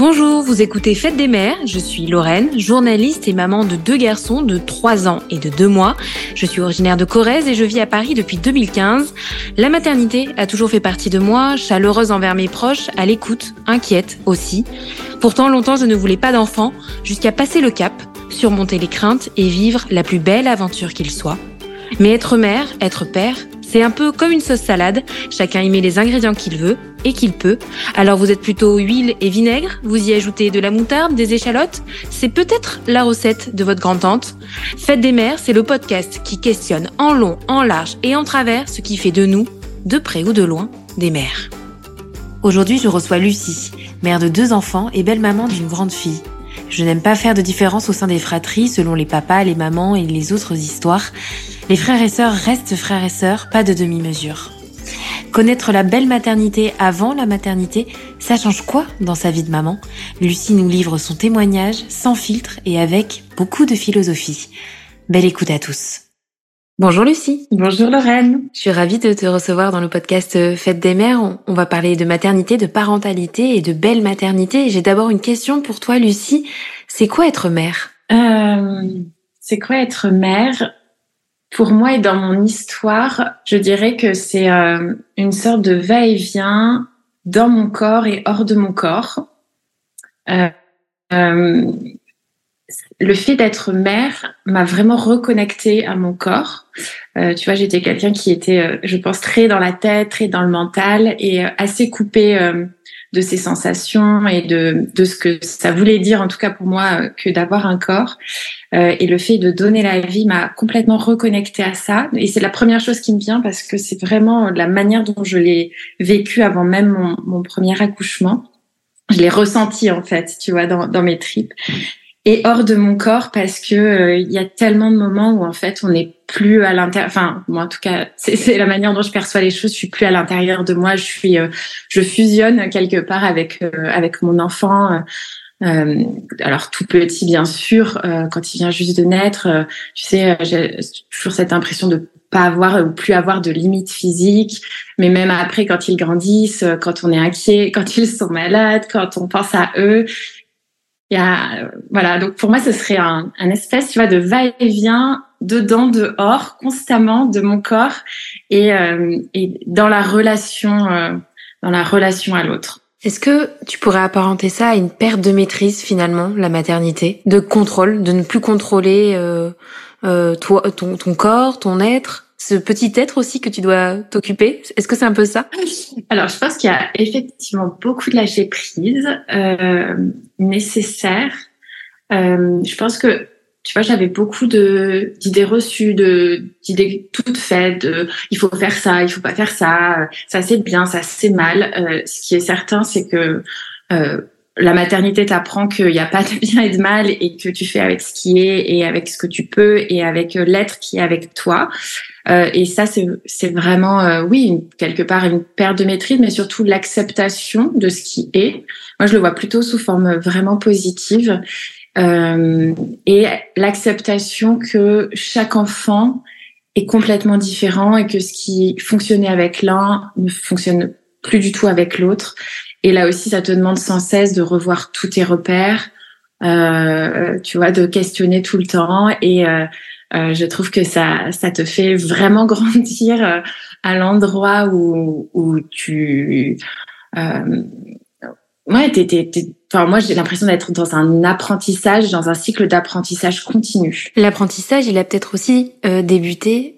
Bonjour, vous écoutez Fête des mères, je suis Lorraine, journaliste et maman de deux garçons de 3 ans et de 2 mois. Je suis originaire de Corrèze et je vis à Paris depuis 2015. La maternité a toujours fait partie de moi, chaleureuse envers mes proches, à l'écoute, inquiète aussi. Pourtant, longtemps je ne voulais pas d'enfant, jusqu'à passer le cap, surmonter les craintes et vivre la plus belle aventure qu'il soit. Mais être mère, être père, c'est un peu comme une sauce salade, chacun y met les ingrédients qu'il veut et qu'il peut. Alors vous êtes plutôt huile et vinaigre, vous y ajoutez de la moutarde, des échalotes, c'est peut-être la recette de votre grand-tante. Fête des mères, c'est le podcast qui questionne en long, en large et en travers ce qui fait de nous, de près ou de loin, des mères. Aujourd'hui, je reçois Lucie, mère de deux enfants et belle-maman d'une grande fille. Je n'aime pas faire de différence au sein des fratries selon les papas, les mamans et les autres histoires. Les frères et sœurs restent frères et sœurs, pas de demi-mesure. Connaître la belle maternité avant la maternité, ça change quoi dans sa vie de maman? Lucie nous livre son témoignage sans filtre et avec beaucoup de philosophie. Belle écoute à tous. Bonjour Lucie. Bonjour Lorraine. Je suis ravie de te recevoir dans le podcast Fête des mères. On va parler de maternité, de parentalité et de belle maternité. J'ai d'abord une question pour toi Lucie. C'est quoi être mère? Euh, C'est quoi être mère? Pour moi et dans mon histoire, je dirais que c'est euh, une sorte de va-et-vient dans mon corps et hors de mon corps. Euh, euh, le fait d'être mère m'a vraiment reconnecté à mon corps. tu vois, j'étais quelqu'un qui était, je pense, très dans la tête, très dans le mental et assez coupé de ses sensations et de, de ce que ça voulait dire, en tout cas pour moi, que d'avoir un corps. Euh, et le fait de donner la vie m'a complètement reconnecté à ça. Et c'est la première chose qui me vient parce que c'est vraiment la manière dont je l'ai vécu avant même mon, mon, premier accouchement. Je l'ai ressenti en fait, tu vois, dans, dans mes tripes et hors de mon corps parce que euh, il y a tellement de moments où en fait on n'est plus à l'intérieur enfin moi en tout cas c'est la manière dont je perçois les choses. Je suis plus à l'intérieur de moi. Je suis euh, je fusionne quelque part avec euh, avec mon enfant alors tout petit bien sûr quand il vient juste de naître tu sais j'ai toujours cette impression de pas avoir ou plus avoir de limites physiques. Mais même après quand ils grandissent quand on est inquiet quand ils sont malades quand on pense à eux il y a, voilà, donc pour moi, ce serait un, un espèce, tu vois, de va-et-vient dedans, dehors, constamment de mon corps et, euh, et dans la relation, euh, dans la relation à l'autre. Est-ce que tu pourrais apparenter ça à une perte de maîtrise finalement, la maternité, de contrôle, de ne plus contrôler euh, euh toi, ton, ton corps, ton être? Ce petit être aussi que tu dois t'occuper? Est-ce que c'est un peu ça? Alors, je pense qu'il y a effectivement beaucoup de lâcher prise euh, nécessaire. Euh, je pense que tu vois, j'avais beaucoup d'idées reçues, d'idées toutes faites. De, il faut faire ça, il faut pas faire ça. Ça c'est bien, ça c'est mal. Euh, ce qui est certain, c'est que euh, la maternité t'apprend qu'il n'y a pas de bien et de mal et que tu fais avec ce qui est et avec ce que tu peux et avec euh, l'être qui est avec toi. Euh, et ça, c'est vraiment, euh, oui, quelque part une perte de maîtrise, mais surtout l'acceptation de ce qui est. Moi, je le vois plutôt sous forme vraiment positive. Euh, et l'acceptation que chaque enfant est complètement différent et que ce qui fonctionnait avec l'un ne fonctionne plus du tout avec l'autre et là aussi, ça te demande sans cesse de revoir tous tes repères, euh, tu vois, de questionner tout le temps. Et euh, euh, je trouve que ça, ça te fait vraiment grandir euh, à l'endroit où, où tu... Euh, ouais, t'es, t'es, t'es, enfin, moi, j'ai l'impression d'être dans un apprentissage, dans un cycle d'apprentissage continu. L'apprentissage, il a peut-être aussi euh, débuté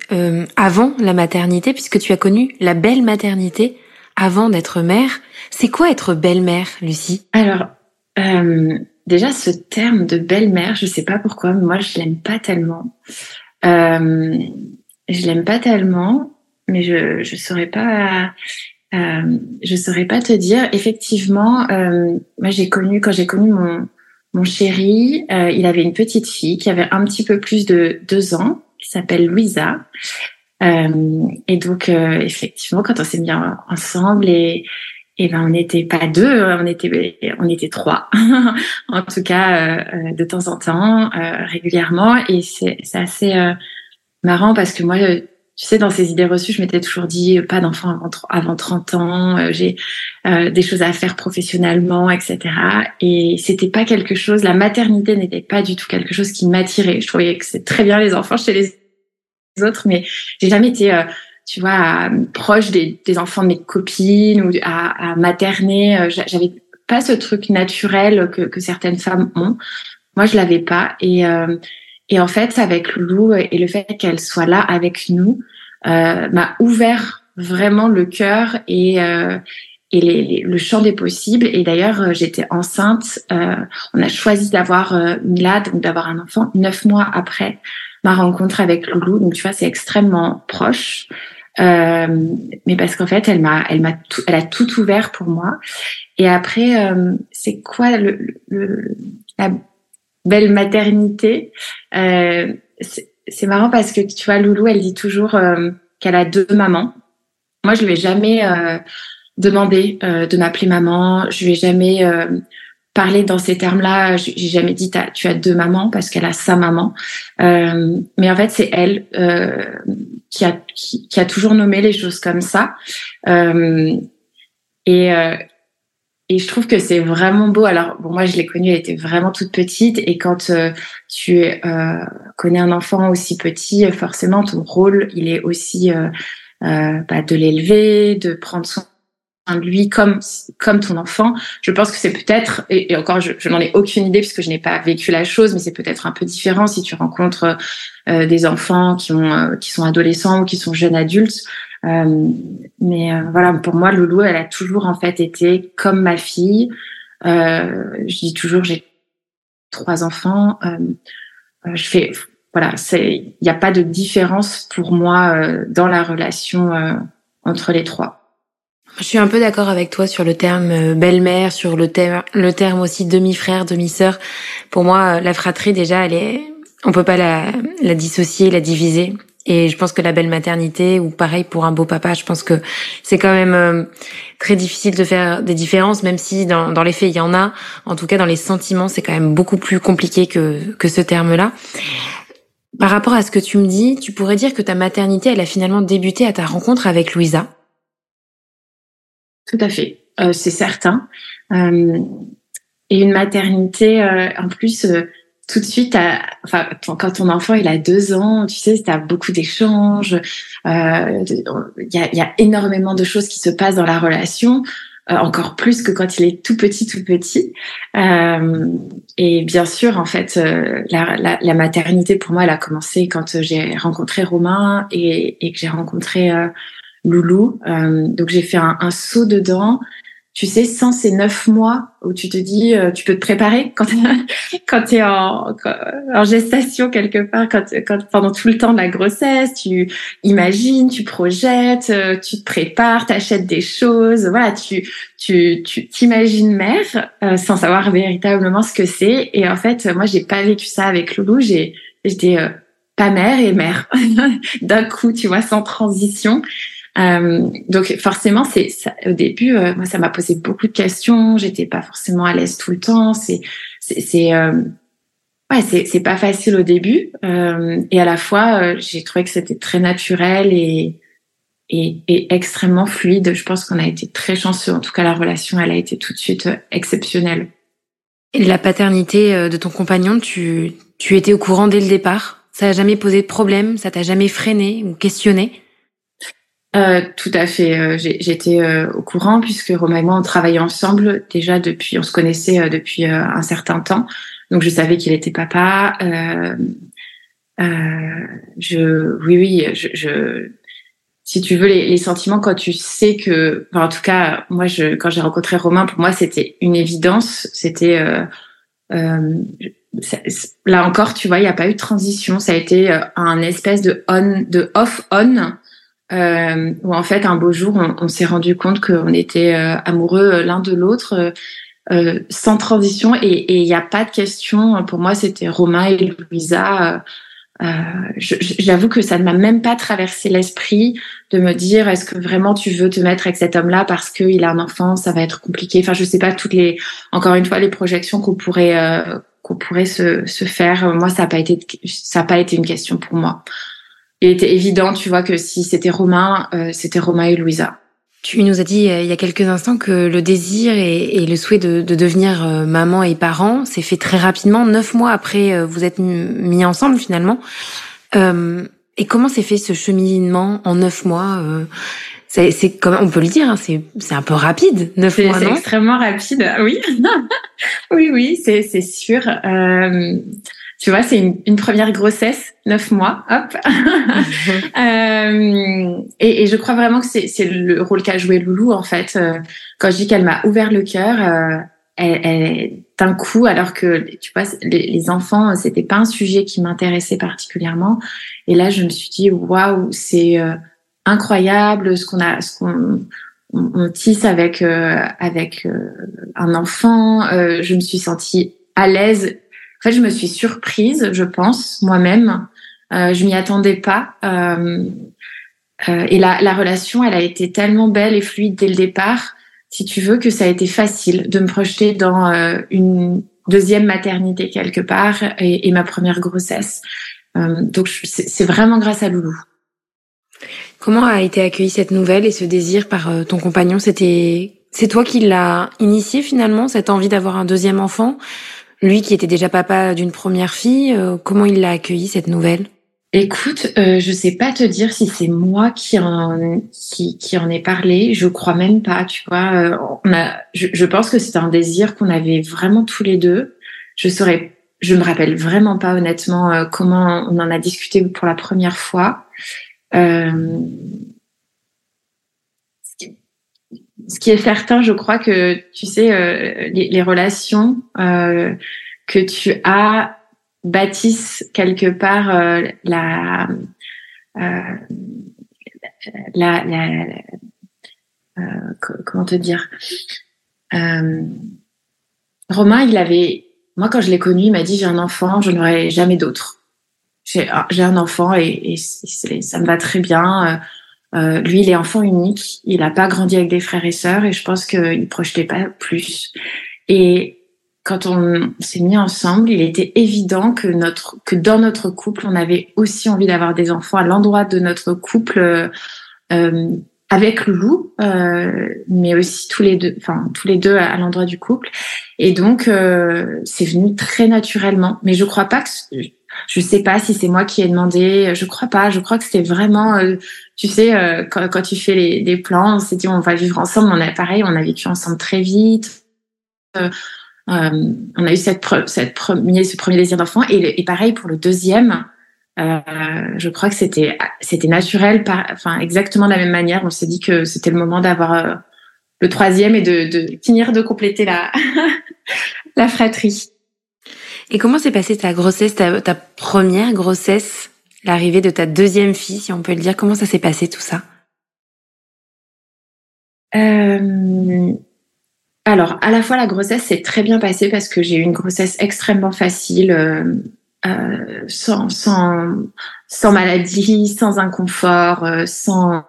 avant la maternité, puisque tu as connu la belle maternité avant d'être mère. C'est quoi être belle-mère, Lucie? Alors, euh, déjà, ce terme de belle-mère, je sais pas pourquoi, mais moi, je l'aime pas tellement. Euh, je l'aime pas tellement, mais je je saurais pas. Euh, je saurais pas te dire. Effectivement, euh, moi, j'ai connu quand j'ai connu mon mon chéri, euh, il avait une petite fille qui avait un petit peu plus de deux ans, qui s'appelle Louisa. Euh, et donc, euh, effectivement, quand on s'est mis ensemble et et ben on n'était pas deux, on était on était trois, en tout cas euh, de temps en temps, régulièrement. Et c'est assez marrant parce que moi, tu tu sais, dans ces idées reçues, je m'étais toujours dit pas d'enfant avant, avant 30 ans, euh, j'ai euh, des choses à faire professionnellement, etc. Et c'était pas quelque chose, la maternité n'était pas du tout quelque chose qui m'attirait. Je trouvais que c'est très bien les enfants chez les autres, mais j'ai jamais été, euh, tu vois, proche des, enfants de mes copines ou à, à materner. J'avais pas ce truc naturel que, certaines femmes ont. Moi, je l'avais pas. Et et en fait, avec Loulou et le fait qu'elle soit là avec nous, euh, m'a ouvert vraiment le cœur et euh, et le champ des possibles. Et d'ailleurs, euh, j'étais enceinte. Euh, on a choisi d'avoir euh, Milad, donc d'avoir un enfant, neuf mois après ma rencontre avec Loulou. Donc tu vois, c'est extrêmement proche. Euh, mais parce qu'en fait, elle m'a, elle m'a, tout, elle a tout ouvert pour moi. Et après, euh, c'est quoi le, le, la belle maternité? Euh, c'est marrant parce que tu vois, Loulou, elle dit toujours euh, qu'elle a deux mamans. Moi, je lui ai jamais euh, demandé euh, de m'appeler maman. Je lui ai jamais parlé dans ces termes-là. J'ai jamais dit tu as deux mamans parce qu'elle a sa maman. mais en fait, c'est elle qui a qui, qui, a toujours nommé les choses comme ça. et et je trouve que c'est vraiment beau. Alors, bon, moi, je l'ai connue, elle était vraiment toute petite. Et quand euh, tu euh, connais un enfant aussi petit, forcément, ton rôle, il est aussi euh, euh bah, de l'élever, de prendre soin lui comme comme ton enfant. Je pense que c'est peut-être, et, encore, je, je n'en ai aucune idée puisque je n'ai pas vécu la chose, mais c'est peut-être un peu différent si tu rencontres euh, des enfants qui ont qui sont adolescents ou qui sont jeunes adultes. Euh, mais euh, voilà, pour moi, Loulou, elle a toujours en fait été comme ma fille. Euh, je dis toujours, j'ai trois enfants. je fais, voilà, c'est, il n'y a pas de différence pour moi dans la relation entre les trois. Je suis un peu d'accord avec toi sur le terme belle-mère, sur le terme, aussi demi-frère, demi-sœur. Pour moi, la fratrie déjà, elle est, on peut pas la, dissocier, la diviser. Et je pense que la belle maternité, ou pareil pour un beau papa, je pense que c'est quand même euh, très difficile de faire des différences, même si dans, dans les faits il y en a. En tout cas, dans les sentiments, c'est quand même beaucoup plus compliqué que, que ce terme-là. Par rapport à ce que tu me dis, tu pourrais dire que ta maternité, elle a finalement débuté à ta rencontre avec Louisa Tout à fait, euh, c'est certain. Euh, et une maternité, euh, en plus tout de suite, enfin, quand ton enfant il a deux ans, tu sais, tu as beaucoup d'échanges, euh, il y, a, y, a, énormément de choses qui se passent dans la relation, euh, encore plus que quand il est tout petit, tout petit. Euh, et bien sûr, en fait, euh, la, la, la, maternité pour moi, elle a commencé quand j'ai rencontré Romain et, et que j'ai rencontré euh, Loulou. donc j'ai fait un, un saut dedans tu sais, sans ces neuf mois où tu te dis, euh, tu peux te préparer quand, quand tu es en, en, gestation quelque part, quand, quand, pendant tout le temps de la grossesse, tu imagines, tu projettes, euh, tu te prépares, tu achètes des choses, voilà, tu tu tu t'imagines mère euh, sans savoir véritablement ce que c'est. Et en fait, moi, j'ai pas vécu ça avec Loulou. J'ai j'étais pas mère et mère d'un coup, tu vois, sans transition. Euh, donc forcément, c'est au début, euh, moi, ça m'a posé beaucoup de questions. J'étais pas forcément à l'aise tout le temps. C'est c'est euh, ouais, c'est c'est pas facile au début. Euh, et à la fois, j'ai trouvé que c'était très naturel et, et et extrêmement fluide. Je pense qu'on a été très chanceux. En tout cas, la relation, elle a été tout de suite exceptionnelle. Et la paternité de ton compagnon, tu tu étais au courant dès le départ? Ça a jamais posé de problème? Ça t'a jamais freiné ou questionné? Euh, tout à fait. Euh, j'étais euh, au courant puisque Romain et moi on travaillait ensemble déjà depuis, on se connaissait euh, depuis un certain temps. Donc je savais qu'il était papa. je, oui, oui, je, je, si tu veux les, les, sentiments quand tu sais que, enfin, en tout cas, moi, je, quand j'ai rencontré Romain, pour moi c'était une évidence. C'était là encore, tu vois, il n'y a pas eu de transition. Ça a été un espèce de on, de off on euh, où en fait un beau jour on, s'est rendu compte qu'on était euh, amoureux euh, l'un de l'autre euh, sans transition. Et il n'y a pas de question. Pour moi c'était Romain et Louisa. J'avoue que ça ne m'a même pas traversé l'esprit de me dire est-ce que vraiment tu veux te mettre avec cet homme-là parce qu'il a un enfant ça va être compliqué. Enfin je sais pas toutes les encore une fois les projections qu'on pourrait qu'on pourrait se, se faire. Moi ça n'a pas été ça a pas été une question pour moi il était évident, tu vois, que si c'était Romain, c'était Romain et Louisa. Tu nous as dit il y a quelques instants que le désir et, le souhait de, devenir maman et parent s'est fait très rapidement, neuf mois après vous êtes mis ensemble finalement. et comment s'est fait ce cheminement en neuf mois c'est comme on peut le dire, hein, c'est c'est un peu rapide, neuf mois, C'est extrêmement rapide, oui, oui, oui, c'est c'est sûr. Tu vois, c'est une, première grossesse, neuf mois, hop. euh, et, je crois vraiment que c'est le rôle qu'a joué Loulou en fait. Euh, quand je dis qu'elle m'a ouvert le cœur, euh, elle, elle d'un coup, alors que tu vois, les, les enfants, c'était pas un sujet qui m'intéressait particulièrement. Et là, je me suis dit, waouh, c'est incroyable ce qu'on a, ce qu'on on, tisse avec avec un enfant. Je me suis sentie à l'aise. En fait, je me suis surprise, je pense moi-même. je m'y attendais pas. et la, la relation, elle a été tellement belle et fluide dès le départ, si tu veux, que ça a été facile de me projeter dans une deuxième maternité quelque part et, et ma première grossesse. donc c'est vraiment grâce à Loulou. Comment a été accueillie cette nouvelle et ce désir par euh, ton compagnon? C'était c'est toi qui l'as initié finalement cette envie d'avoir un deuxième enfant? Lui qui était déjà papa d'une première fille, euh, comment il l'a accueilli cette nouvelle? Écoute, euh, je sais pas te dire si c'est moi qui en qui, qui en ai parlé. Je crois même pas. Tu vois, euh, on a. Je, je pense que c'était un désir qu'on avait vraiment tous les deux. Je saurais. Je me rappelle vraiment pas honnêtement comment on en a discuté pour la première fois. Euh, ce qui est certain, je crois que tu sais, euh, les, les, relations euh, que tu as bâtissent quelque part euh, la, euh, la, la, comment te dire. Romain, il avait, moi quand je l'ai connu, il m'a dit j'ai un enfant, je n'aurai jamais d'autre j'ai ah, un enfant et, et ça me va très bien. Euh, lui, il est enfant unique. Il n'a pas grandi avec des frères et sœurs et je pense qu'il projetait pas plus. Et quand on s'est mis ensemble, il était évident que notre que dans notre couple, on avait aussi envie d'avoir des enfants à l'endroit de notre couple euh, euh avec Loulou, euh, mais aussi tous les deux, enfin tous les deux à, l'endroit du couple. Et donc euh, c'est venu très naturellement. Mais je crois pas que je sais pas si c'est moi qui ai demandé. Je crois pas. Je crois que c'était vraiment, euh, tu sais, euh, quand, quand, tu fais les, des plans, on s'est dit on va vivre ensemble. On a pareil, on a vécu ensemble très vite. Euh, on a eu cette, cette premier, ce premier désir d'enfant et, pareil pour le deuxième. je crois que c'était c'était naturel, par, enfin exactement de la même manière. On s'est dit que c'était le moment d'avoir le troisième et de, de finir de compléter la la fratrie. Et comment s'est passée ta grossesse, ta première grossesse, l'arrivée de ta deuxième fille, si on peut le dire Comment ça s'est passé tout ça euh... Alors, à la fois la grossesse s'est très bien passée parce que j'ai eu une grossesse extrêmement facile, euh, euh, sans, sans, sans maladie, sans inconfort, sans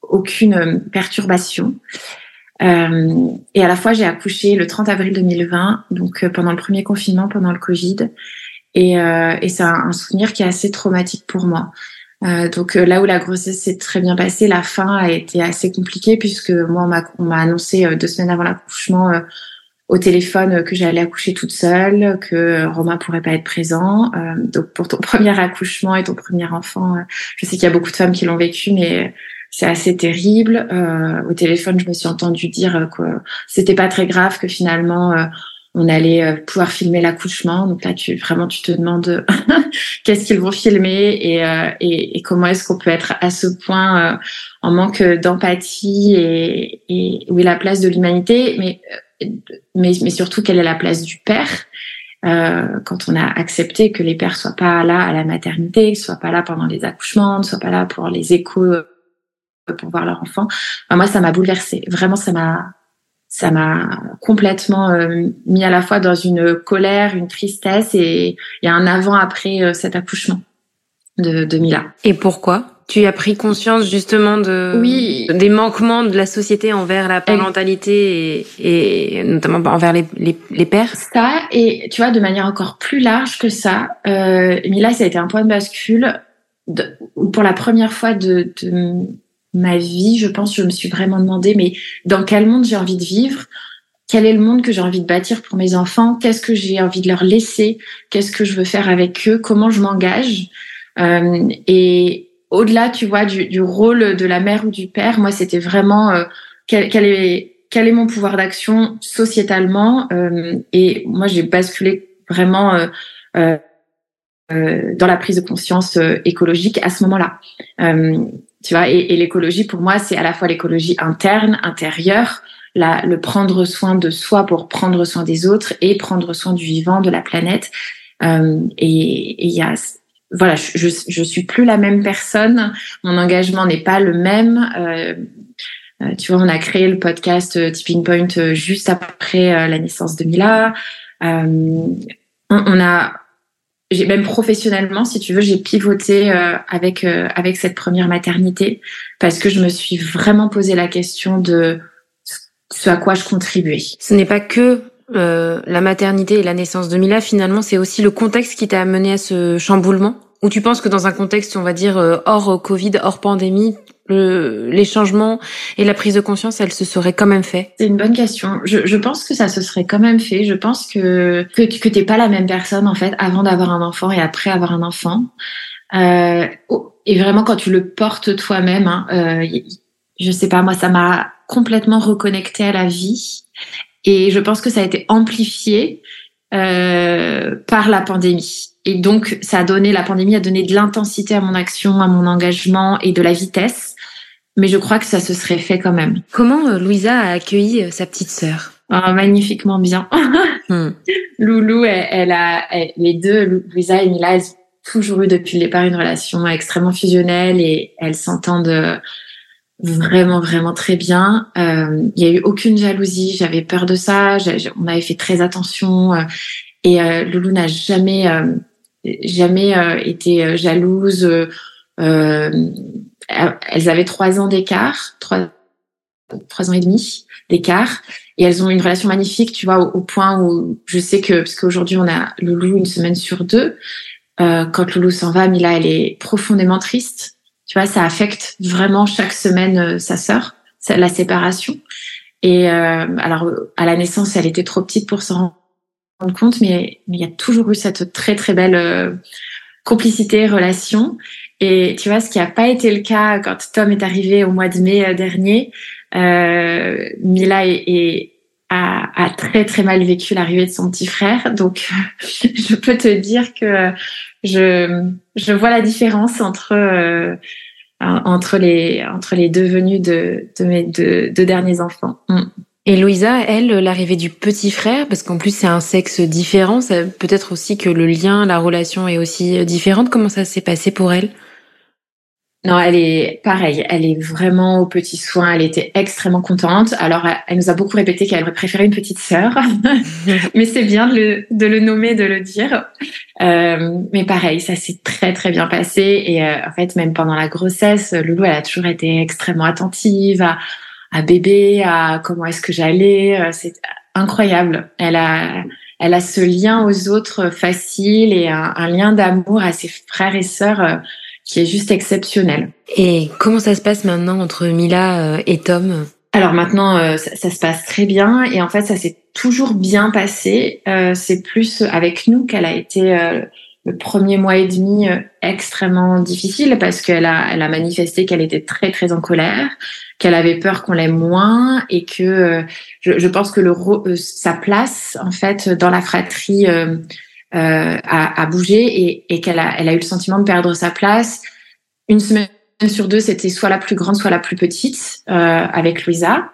aucune perturbation. Euh, et à la fois, j'ai accouché le 30 avril 2020, donc pendant le premier confinement, pendant le Covid. Et, euh, et c'est un, souvenir qui est assez traumatique pour moi. Euh, donc là où la grossesse s'est très bien passée, la fin a été assez compliquée puisque moi on m'a annoncé deux semaines avant l'accouchement au téléphone que j'allais accoucher toute seule, que Romain pourrait pas être présent. donc pour ton premier accouchement et ton premier enfant, je sais qu'il y a beaucoup de femmes qui l'ont vécu, mais c'est assez terrible. Euh, au téléphone, je me suis entendu dire que c'était pas très grave, que finalement euh, on allait euh, pouvoir filmer l'accouchement. Donc là, tu vraiment tu te demandes qu'est-ce qu'ils vont filmer et, euh, et, et comment est-ce qu'on peut être à ce point en manque d'empathie et, et où est la place de l'humanité, mais, mais mais surtout quelle est la place du père. Euh, quand on a accepté que les pères soient pas là à la maternité, qu'ils soient pas là pendant les accouchements, ne soient pas là pour les échos pour voir leur enfant. moi, ça m'a bouleversée. Vraiment, ça m'a ça m'a complètement euh, mis à la fois dans une colère, une tristesse et il y a un avant-après euh, cet accouchement de, de Mila. Et pourquoi? Tu as pris conscience justement de oui. des manquements de la société envers la parentalité et, et notamment envers les, les, les, pères? Ça, et tu vois, de manière encore plus large que ça, euh, Mila, ça a été un point de bascule pour la première fois de, de ma vie, je pense, je me suis vraiment demandé, mais dans quel monde j'ai envie de vivre? Quel est le monde que j'ai envie de bâtir pour mes enfants, qu'est-ce que j'ai envie de leur laisser, qu'est-ce que je veux faire avec eux, comment je m'engage? Euh, et au-delà, tu vois, du, du, rôle de la mère ou du père, moi, c'était vraiment euh, quel, quel, est, quel est mon pouvoir d'action sociétalement? Euh, et moi, j'ai basculé vraiment euh, euh, dans la prise de conscience écologique à ce moment-là. tu vois, et, et l'écologie, pour moi, c'est à la fois l'écologie interne, intérieure, la, le prendre soin de soi pour prendre soin des autres et prendre soin du vivant, de la planète. Euh, et il y a voilà, je, je, suis plus la même personne. Mon engagement n'est pas le même. Euh, euh tu vois, on a créé le podcast euh, Tipping Point euh, juste après la naissance de Mila. on, on, a, j'ai même professionnellement, si tu veux, j'ai pivoté avec avec cette première maternité parce que je me suis vraiment posé la question de ce à quoi je contribuais. Ce n'est pas que euh, la maternité et la naissance de Mila, finalement, c'est aussi le contexte qui t'a amené à ce chamboulement Ou tu penses que dans un contexte, on va dire, euh, hors Covid, hors pandémie, le, les changements et la prise de conscience, elle se seraient quand même fait C'est une bonne question. Je, je, pense que ça se serait quand même fait. Je pense que que, que t'es pas la même personne en fait avant d'avoir un enfant et après avoir un enfant. Euh, et vraiment quand tu le portes toi-même, hein, euh, je sais pas moi, ça m'a complètement reconnecté à la vie. Et je pense que ça a été amplifié euh, par la pandémie. Et donc, ça a donné, la pandémie a donné de l'intensité à mon action, à mon engagement et de la vitesse. Mais je crois que ça se serait fait quand même. Comment euh, Louisa a accueilli euh, sa petite sœur? Oh, Magnifiquement bien. hmm. Loulou, elle, elle a les deux, Louisa et Mila, elles ont toujours eu depuis le départ une relation extrêmement fusionnelle et elles s'entendent vraiment vraiment très bien. Euh, il y a eu aucune jalousie, j'avais peur de ça, on avait fait très attention euh, et euh, Loulou n'a jamais euh, jamais euh, été jalouse. Elles avaient trois ans d'écart, trois trois ans et demi d'écart et elles ont une relation magnifique, tu vois, au, point où je sais que parce qu'aujourd'hui on a Loulou une semaine sur deux. quand Loulou s'en va, Mila elle est profondément triste tu vois, ça affecte vraiment chaque semaine euh, sa sœur, la séparation. Et euh, alors, à la naissance, elle était trop petite pour s'en rendre compte, mais, il y a toujours eu cette très très belle euh, complicité, relation. Et tu vois, ce qui n'a pas été le cas quand Tom est arrivé au mois de mai dernier, euh, Mila est, est a, a, très très mal vécu l'arrivée de son petit frère. Donc, je peux te dire que je, je vois la différence entre euh, entre les entre les deux venus de, de mes deux, deux derniers enfants. Mm. Et Louisa, elle, l'arrivée du petit frère, parce qu'en plus c'est un sexe différent, peut-être aussi que le lien, la relation est aussi différente. Comment ça s'est passé pour elle? Non, elle est pareille. Elle est vraiment au petit soin. Elle était extrêmement contente. Alors, elle nous a beaucoup répété qu'elle aurait préféré une petite sœur, mais c'est bien de le, de le, nommer, de le dire. Euh, mais pareil, ça s'est très très bien passé. Et euh, en fait, même pendant la grossesse, Loulou, elle a toujours été extrêmement attentive à, à bébé, à comment est-ce que j'allais. Euh, c'est incroyable. Elle a, elle a ce lien aux autres facile et un, un lien d'amour à ses frères et sœurs euh, qui est juste exceptionnel. Et comment ça se passe maintenant entre Mila euh, et Tom? Alors maintenant, euh, ça, se passe très bien et en fait, ça s'est toujours bien passé. Euh, c'est plus avec nous qu'elle a été le premier mois et demi extrêmement difficile parce qu'elle a, elle a manifesté qu'elle était très très en colère, qu'elle avait peur qu'on l'aime moins et que je, je, pense que le sa place en fait dans la fratrie euh, à, bouger et, et qu'elle a, elle a eu le sentiment de perdre sa place. Une semaine sur deux, c'était soit la plus grande, soit la plus petite euh, avec Louisa.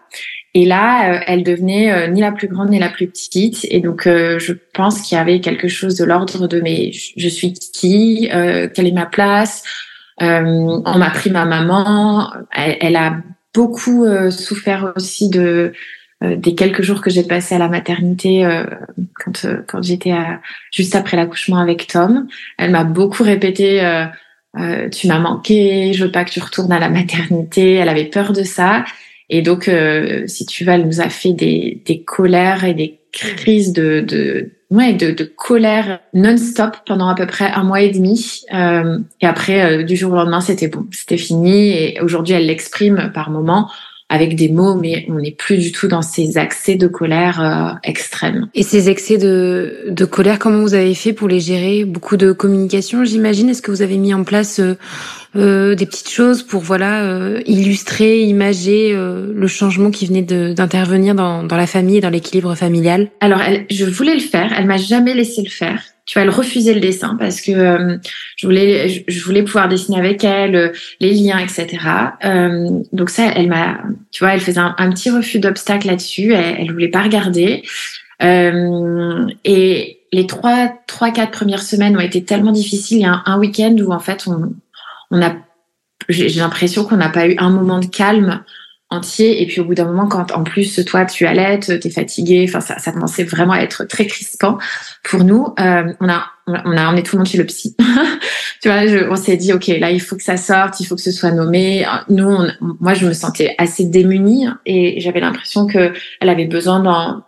Et là, euh, elle devenait euh, ni la plus grande ni la plus petite. Et donc, je pense qu'il y avait quelque chose de l'ordre de mais je suis qui, quelle est ma place? on m'a pris ma maman. Elle, elle a beaucoup souffert aussi de euh, des quelques jours que j'ai passés à la maternité euh, quand euh, quand j'étais juste après l'accouchement avec Tom, elle m'a beaucoup répété tu m'as manqué, je veux pas que tu retournes à la maternité. Elle avait peur de ça et donc si tu veux, elle nous a fait des des colères et des crises de de ouais, de, de colère non-stop pendant à peu près un mois et demi. Euh, et après, euh, du jour au lendemain, c'était bon, c'était fini. Et aujourd'hui, elle l'exprime par moments avec des mots, mais on n'est plus du tout dans ces accès de colère euh, extrêmes. Et ces excès de, de colère, comment vous avez fait pour les gérer? Beaucoup de communication, j'imagine? Est-ce que vous avez mis en place euh, euh des petites choses pour voilà euh, illustrer, imager le changement qui venait d'intervenir dans, dans la famille et dans l'équilibre familial Alors, elle, je voulais le faire. Elle m'a jamais laissé le faire tu vois, elle refusait le dessin parce que euh, je voulais, je, voulais pouvoir dessiner avec elle euh, les liens, etc. Euh, donc ça, elle m'a, tu vois, elle faisait un, petit refus d'obstacle là-dessus. Elle, elle voulait pas regarder. et les trois, trois, quatre premières semaines ont été tellement difficiles. Il y a un, un week-end où en fait, on, on a, j'ai l'impression qu'on n'a pas eu un moment de calme entier. Et puis au bout d'un moment, quand en plus toi tu allaites, t'es fatigué, enfin ça, ça commençait vraiment à être très crispant pour nous. Euh, on a on a emmené tout le monde chez le psy. tu vois, je, on s'est dit ok là il faut que ça sorte, il faut que ce soit nommé. Nous, on, moi je me sentais assez démunie et j'avais l'impression que elle avait besoin d'en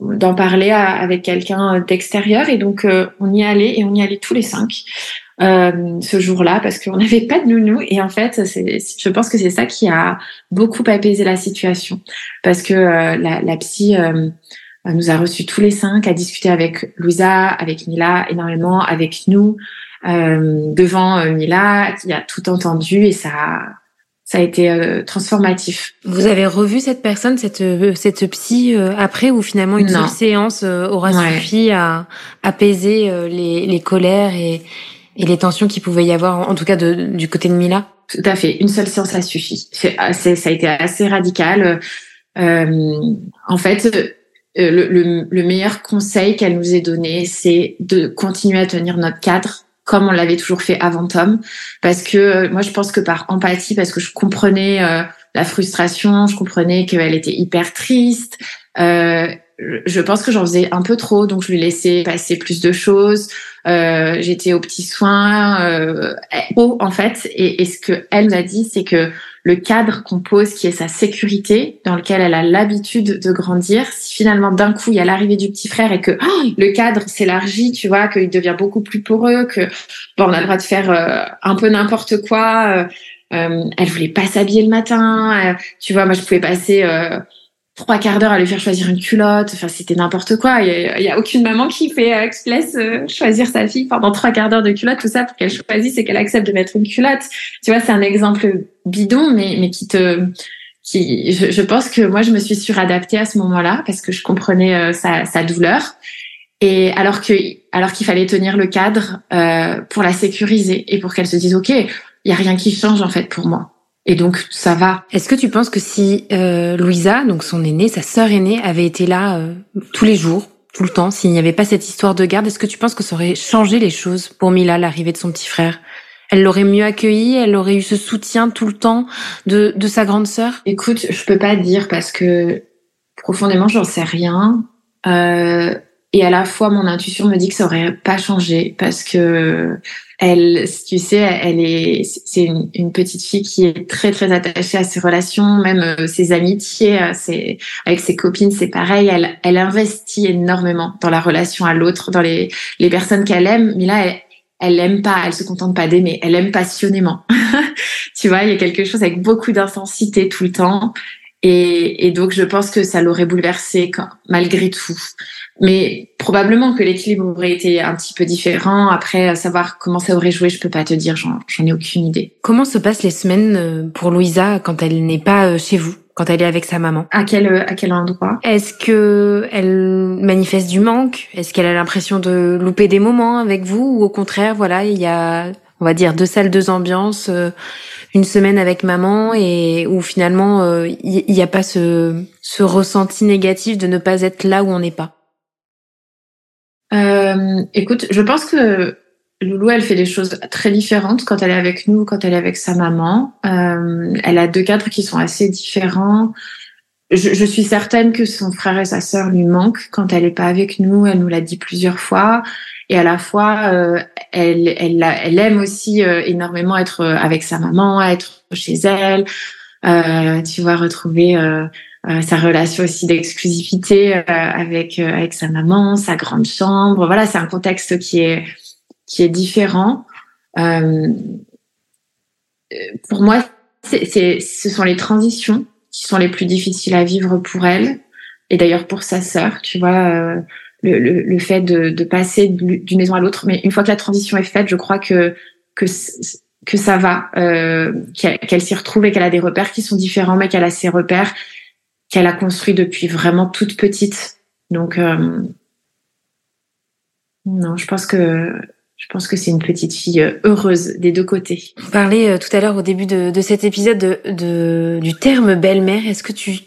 d'en parler avec quelqu'un d'extérieur et donc euh, on y allait et on y allait tous les cinq euh, ce jour-là parce qu'on n'avait pas de nounou. Et en fait c'est je pense que c'est ça qui a beaucoup apaisé la situation. Parce que euh, la, la, psy euh, nous a reçus tous les cinq, a discuté avec Louisa, avec Mila énormément, avec nous devant Mila qui a tout entendu. Et ça ça a été transformatif. Vous avez revu cette personne, cette cette psy après ou finalement une seule séance aura suffi à apaiser les, les colères et et les tensions qu'il pouvait y avoir, en tout cas du côté de Mila? Tout à fait. Une seule séance, ça suffit. Ça a été assez radical. Euh, en fait, euh, le meilleur conseil qu'elle nous ait donné, c'est de continuer à tenir notre cadre comme on l'avait toujours fait avant Tom. Parce que euh, moi, je pense que par empathie, parce que je comprenais euh, la frustration, je comprenais qu'elle était hyper triste. Euh, je pense que j'en faisais un peu trop, donc je lui laissais passer plus de choses. Euh, J'étais aux petits soins, euh, en fait. Et, et ce que elle nous a dit, c'est que le cadre qu'on pose, qui est sa sécurité, dans lequel elle a l'habitude de grandir, si finalement d'un coup il y a l'arrivée du petit frère et que oh, le cadre s'élargit, tu vois, qu'il devient beaucoup plus poreux, que bon, on a le droit de faire euh, un peu n'importe quoi. Euh, euh, elle voulait pas s'habiller le matin, tu vois, moi je pouvais passer trois quarts d'heure à lui faire choisir une culotte. Enfin, c'était n'importe quoi. Il y, a, aucune maman qui fait euh, qui laisse euh, choisir sa fille pendant trois quarts d'heure de culotte, tout ça pour qu'elle choisisse et qu'elle accepte de mettre une culotte. Tu vois, c'est un exemple bidon, mais mais qui te qui, je, pense que moi, je me suis suradaptée à ce moment-là parce que je comprenais euh, sa, sa douleur. Et alors que, alors qu'il fallait tenir le cadre euh, pour la sécuriser et pour qu'elle se dise, ok, il y a rien qui change en fait pour moi. Et donc ça va. Est-ce que tu penses que si euh, Louisa, donc son aînée, sa sœur aînée, avait été là euh, tous les jours, tout le temps, s'il n'y avait pas cette histoire de garde, est-ce que tu penses que ça aurait changé les choses pour Mila, l'arrivée de son petit frère? Elle l'aurait mieux accueilli, elle aurait eu ce soutien tout le temps de, de sa grande sœur? Écoute, je peux pas dire parce que profondément, j'en sais rien. Euh, et à la fois, mon intuition me dit que ça aurait pas changé parce que elle, tu sais, elle est, c'est une, petite fille qui est très très attachée à ses relations, même euh, ses amitiés, euh, avec ses copines, c'est pareil. Elle, elle investit énormément dans la relation à l'autre, dans les les personnes qu'elle aime. Mais là, elle, elle aime pas, elle se contente pas d'aimer, elle aime passionnément. tu vois, il y a quelque chose avec beaucoup d'intensité tout le temps. Et, et, donc, je pense que ça l'aurait bouleversée quand, malgré tout. Mais probablement que l'équilibre aurait été un petit peu différent. Après, savoir comment ça aurait joué, je peux pas te dire, j'en ai aucune idée. Comment se passent les semaines euh, pour Louisa quand elle n'est pas euh, chez vous quand elle est avec sa maman? À quel à quel endroit? Est-ce que elle manifeste du manque? Est-ce qu'elle a l'impression de louper des moments avec vous? Ou au contraire, voilà, il y a on va dire deux salles, deux ambiances, euh, une semaine avec maman et où finalement il n'y a pas ce, ce ressenti négatif de ne pas être là où on n'est pas. Euh, écoute, je pense que Loulou, elle fait des choses très différentes quand elle est avec nous, quand elle est avec sa maman. Euh, elle a deux cadres qui sont assez différents. Je, je, suis certaine que son frère et sa sœur lui manquent quand elle n'est pas avec nous. Elle nous l'a dit plusieurs fois. Et à la fois, euh, elle, elle, elle, aime aussi euh, énormément être avec sa maman, être chez elle. Euh, tu vois, retrouver euh, euh, sa relation aussi d'exclusivité avec avec sa maman, sa grande chambre. Voilà, c'est un contexte qui est qui est différent. pour moi, c'est, ce sont les transitions qui sont les plus difficiles à vivre pour elle et d'ailleurs pour sa sœur. Tu vois, le, fait de, passer d'une maison à l'autre. Mais une fois que la transition est faite, je crois que que ça va, euh, qu'elle s'y retrouve et qu'elle a des repères qui sont différents, mais qu'elle a ses repères qu'elle a construits depuis vraiment toute petite. Donc, euh, non, je pense que je pense que c'est une petite fille euh, heureuse des deux côtés. Parlez euh, tout à l'heure au début de, cet épisode de, du terme belle-mère. Est-ce que tu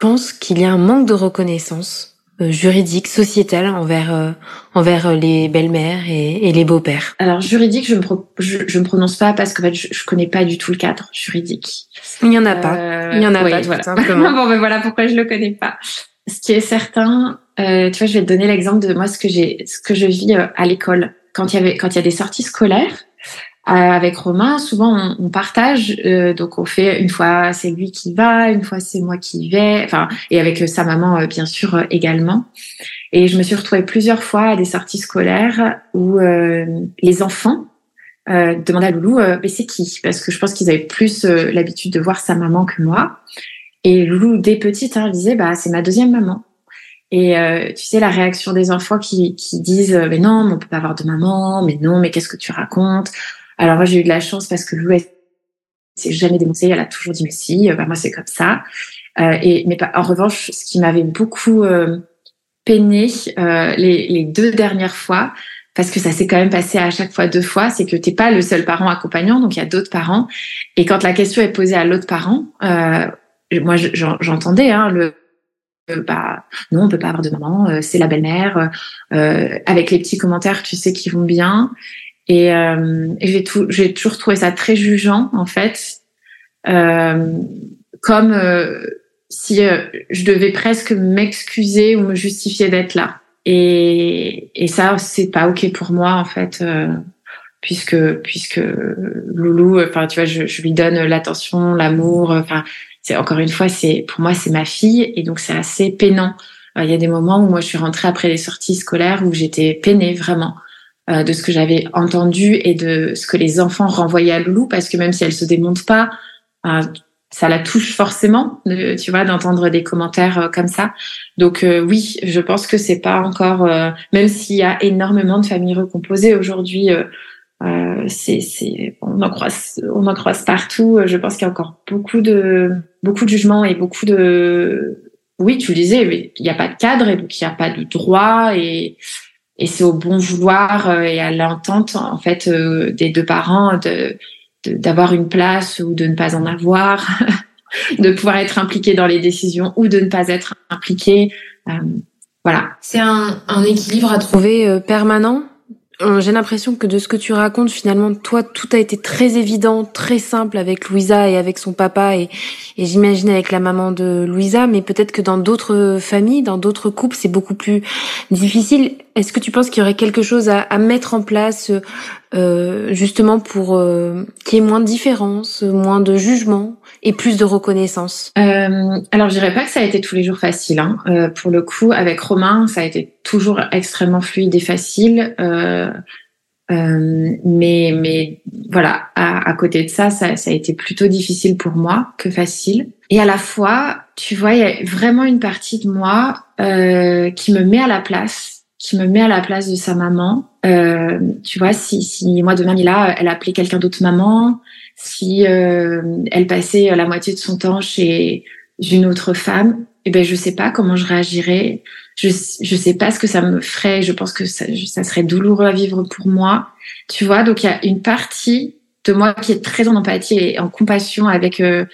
penses qu'il y a un manque de reconnaissance juridique, sociétal envers euh, envers euh, les belles-mères et, et, les beaux-pères Alors juridique, je me je, je, me prononce pas parce que en fait, je, je, connais pas du tout le cadre juridique. Il y en a pas. Il y en a pas voilà. tout simplement. bon ben voilà pourquoi je le connais pas. Ce qui est certain, euh, tu vois, je vais te donner l'exemple de moi ce que j'ai ce que je vis à l'école quand il y avait quand il y a des sorties scolaires. Euh, avec Romain, souvent on, on partage, euh, donc on fait une fois c'est lui qui va, une fois c'est moi qui vais, enfin et avec euh, sa maman bien sûr également. Et je me suis retrouvée plusieurs fois à des sorties scolaires où les enfants euh, demandaient à Loulou mais c'est qui? Parce que je pense qu'ils avaient plus l'habitude de voir sa maman que moi. Et Loulou dès petite hein, disait bah c'est ma deuxième maman. Et euh, tu sais la réaction des enfants qui, qui disent mais non, mais on peut pas avoir de maman, mais non, mais qu'est-ce que tu racontes? Alors moi j'ai eu de la chance parce que Lou elle s'est jamais dénoncée, elle a toujours dit mais si, euh, bah, moi c'est comme ça. Euh, et mais en revanche, ce qui m'avait beaucoup euh, peiné euh, les, les, deux dernières fois, parce que ça s'est quand même passé à chaque fois deux fois, c'est que t'es pas le seul parent accompagnant, donc il y a d'autres parents. Et quand la question est posée à l'autre parent, euh, moi j'entendais hein, le bah non on peut pas avoir de maman, c'est la belle-mère, avec les petits commentaires tu sais qui vont bien. Et, euh, j'ai, tout, j'ai toujours trouvé ça très jugeant, en fait, euh, comme euh, si je devais presque m'excuser ou me justifier d'être là. Et, et ça, c'est pas ok pour moi, en fait, puisque puisque Loulou, enfin, tu vois, je, je lui donne l'attention, l'amour. Enfin, c'est encore une fois, c'est pour moi, c'est ma fille, et donc c'est assez peinant. Il y a des moments où moi, je suis rentrée après les sorties scolaires où j'étais peinée vraiment euh, de ce que j'avais entendu et de ce que les enfants renvoyaient à Loulou, parce que même si elle se démonte pas, euh, ça la touche forcément, tu vois, d'entendre des commentaires euh, comme ça. Donc oui, je pense que c'est pas encore, même s'il y a énormément de familles recomposées aujourd'hui. c'est, c'est, on en croise, on en croise partout. Je pense qu'il y a encore beaucoup de, beaucoup de jugements et beaucoup de, oui, tu le disais, il n'y a pas de cadre et donc il n'y a pas de droit et et c'est au bon vouloir euh, et à l'entente en fait euh, des deux parents de d'avoir une place ou de ne pas en avoir, de pouvoir être impliqué dans les décisions ou de ne pas être impliqué. Euh, voilà. C'est un, un, équilibre à trouver permanent euh, j'ai l'impression que de ce que tu racontes, finalement, toi, tout a été très évident, très simple avec Louisa et avec son papa et, et j'imagine avec la maman de Louisa, mais peut-être que dans d'autres familles, dans d'autres couples, c'est beaucoup plus difficile. Est-ce que tu penses qu'il y aurait quelque chose à, à mettre en place euh, justement pour euh, qu'il y ait moins de différence, moins de jugement et plus de reconnaissance? Euh, Alors, je dirais pas que ça a été tous les jours facile. Hein. Euh, pour le coup, avec Romain, ça a été toujours extrêmement fluide et facile. Euh, euh, mais, mais voilà, à, à, côté de ça, ça, ça a été plutôt difficile pour moi que facile. Et à la fois, tu vois, il y a vraiment une partie de moi euh, qui me met à la place, qui me met à la place de sa maman. Euh, tu vois, si, si moi demain là, elle appelait quelqu'un d'autre maman, si euh, elle passait la moitié de son temps chez une autre femme, eh ben je sais pas comment je réagirais. Je je sais pas ce que ça me ferait. Je pense que ça, ça serait douloureux à vivre pour moi. Tu vois, donc il y a une partie de moi qui est très en empathie et en compassion avec euh,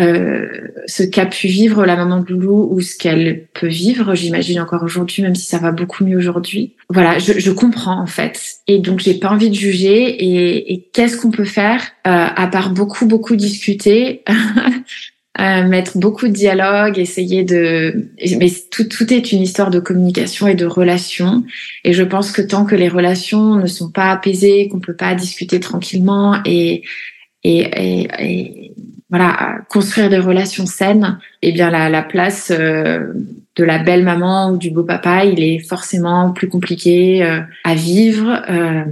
euh, ce qu'a pu vivre la maman de Loulou ou ce qu'elle peut vivre, j'imagine encore aujourd'hui, même si ça va beaucoup mieux aujourd'hui. Voilà, je, je, comprends en fait, et donc j'ai pas envie de juger. Et, et qu'est-ce qu'on peut faire euh, à part beaucoup beaucoup discuter, euh, mettre beaucoup de dialogue, essayer de. Mais tout tout est une histoire de communication et de relations. Et je pense que tant que les relations ne sont pas apaisées, qu'on peut pas discuter tranquillement et et, et, et voilà, construire des relations saines, eh bien la, la place euh, de la belle maman ou du beau papa, il est forcément plus compliqué euh, à vivre. Euh,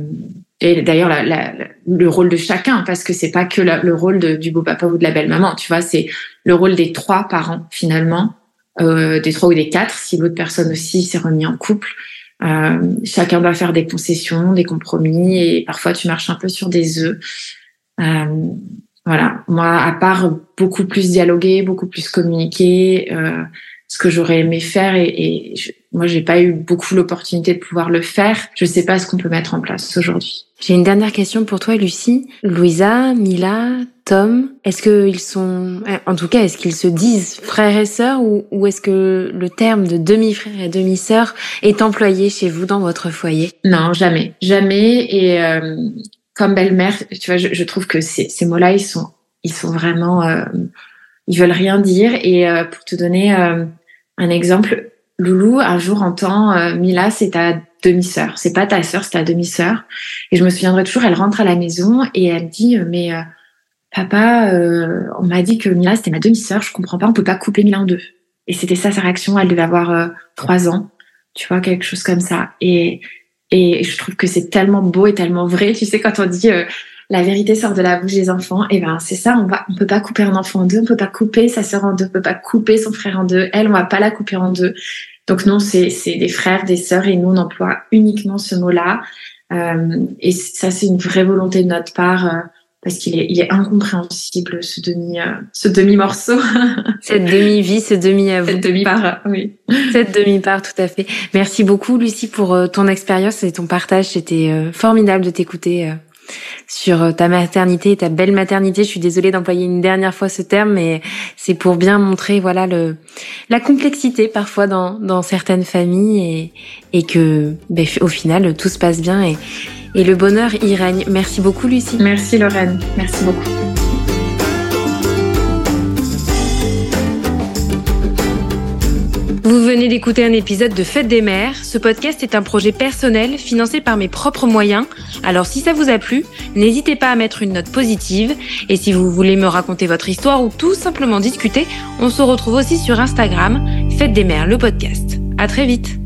et d'ailleurs, la, la, le rôle de chacun, parce que c'est pas que le rôle du beau papa ou de la belle maman, tu vois, c'est le rôle des trois parents finalement, des trois ou des quatre, si l'autre personne aussi s'est remis en couple. chacun doit faire des concessions, des compromis, et parfois tu marches un peu sur des œufs. Voilà, moi, à part beaucoup plus dialoguer, beaucoup plus communiquer, euh, ce que j'aurais aimé faire et, et je, moi, j'ai pas eu beaucoup l'opportunité de pouvoir le faire. Je sais pas ce qu'on peut mettre en place aujourd'hui. J'ai une dernière question pour toi, Lucie. Louisa, Mila, Tom, est-ce qu'ils sont, en tout cas, est-ce qu'ils se disent frères et sœurs ou, ou est-ce que le terme de demi-frère et demi-sœur est employé chez vous dans votre foyer? Non, jamais, jamais. Et euh, comme belle-mère, tu vois, je, je, trouve que ces, ces mots-là, ils sont, ils sont vraiment, euh, ils veulent rien dire. Et euh, pour te donner euh, un exemple, Loulou un jour entend euh, Mila, c'est ta demi-sœur, c'est pas ta sœur, c'est ta demi-sœur. Et je me souviendrai toujours, elle rentre à la maison et elle dit, mais papa, on m'a dit que Mila c'était ma demi-sœur, je comprends pas, on peut pas couper Mila en deux. Et c'était ça sa réaction. Elle devait avoir trois ans, tu vois, quelque chose comme ça. Et et je trouve que c'est tellement beau et tellement vrai. Tu sais, quand on dit euh, la vérité sort de la bouche des enfants, et eh ben c'est ça. On va, on peut pas couper un enfant en deux, on peut pas couper sa sœur en deux, on peut pas couper son frère en deux. Elle, on va pas la couper en deux. Donc non, c'est des frères, des sœurs, et nous on emploie uniquement ce mot-là. Euh, et ça, c'est une vraie volonté de notre part. Parce qu'il est, il est incompréhensible ce demi, euh, ce demi morceau. Cette demi vie, ce demi à vous. Cette demi part, oui. Cette demi part, tout à fait. Merci beaucoup, Lucie, pour euh, ton expérience et ton partage. C'était euh, formidable de t'écouter sur ta maternité, ta belle maternité. Je suis désolée d'employer une dernière fois ce terme, mais c'est pour bien montrer, voilà, le, la complexité parfois dans, dans certaines familles et, et que, ben, au final, tout se passe bien et, et le bonheur y règne. Merci beaucoup Lucie. Merci Lorraine, merci beaucoup. Vous venez d'écouter un épisode de Fête des mères. Ce podcast est un projet personnel financé par mes propres moyens. Alors si ça vous a plu, n'hésitez pas à mettre une note positive. Et si vous voulez me raconter votre histoire ou tout simplement discuter, on se retrouve aussi sur Instagram, Fête des mères, le podcast. À très vite.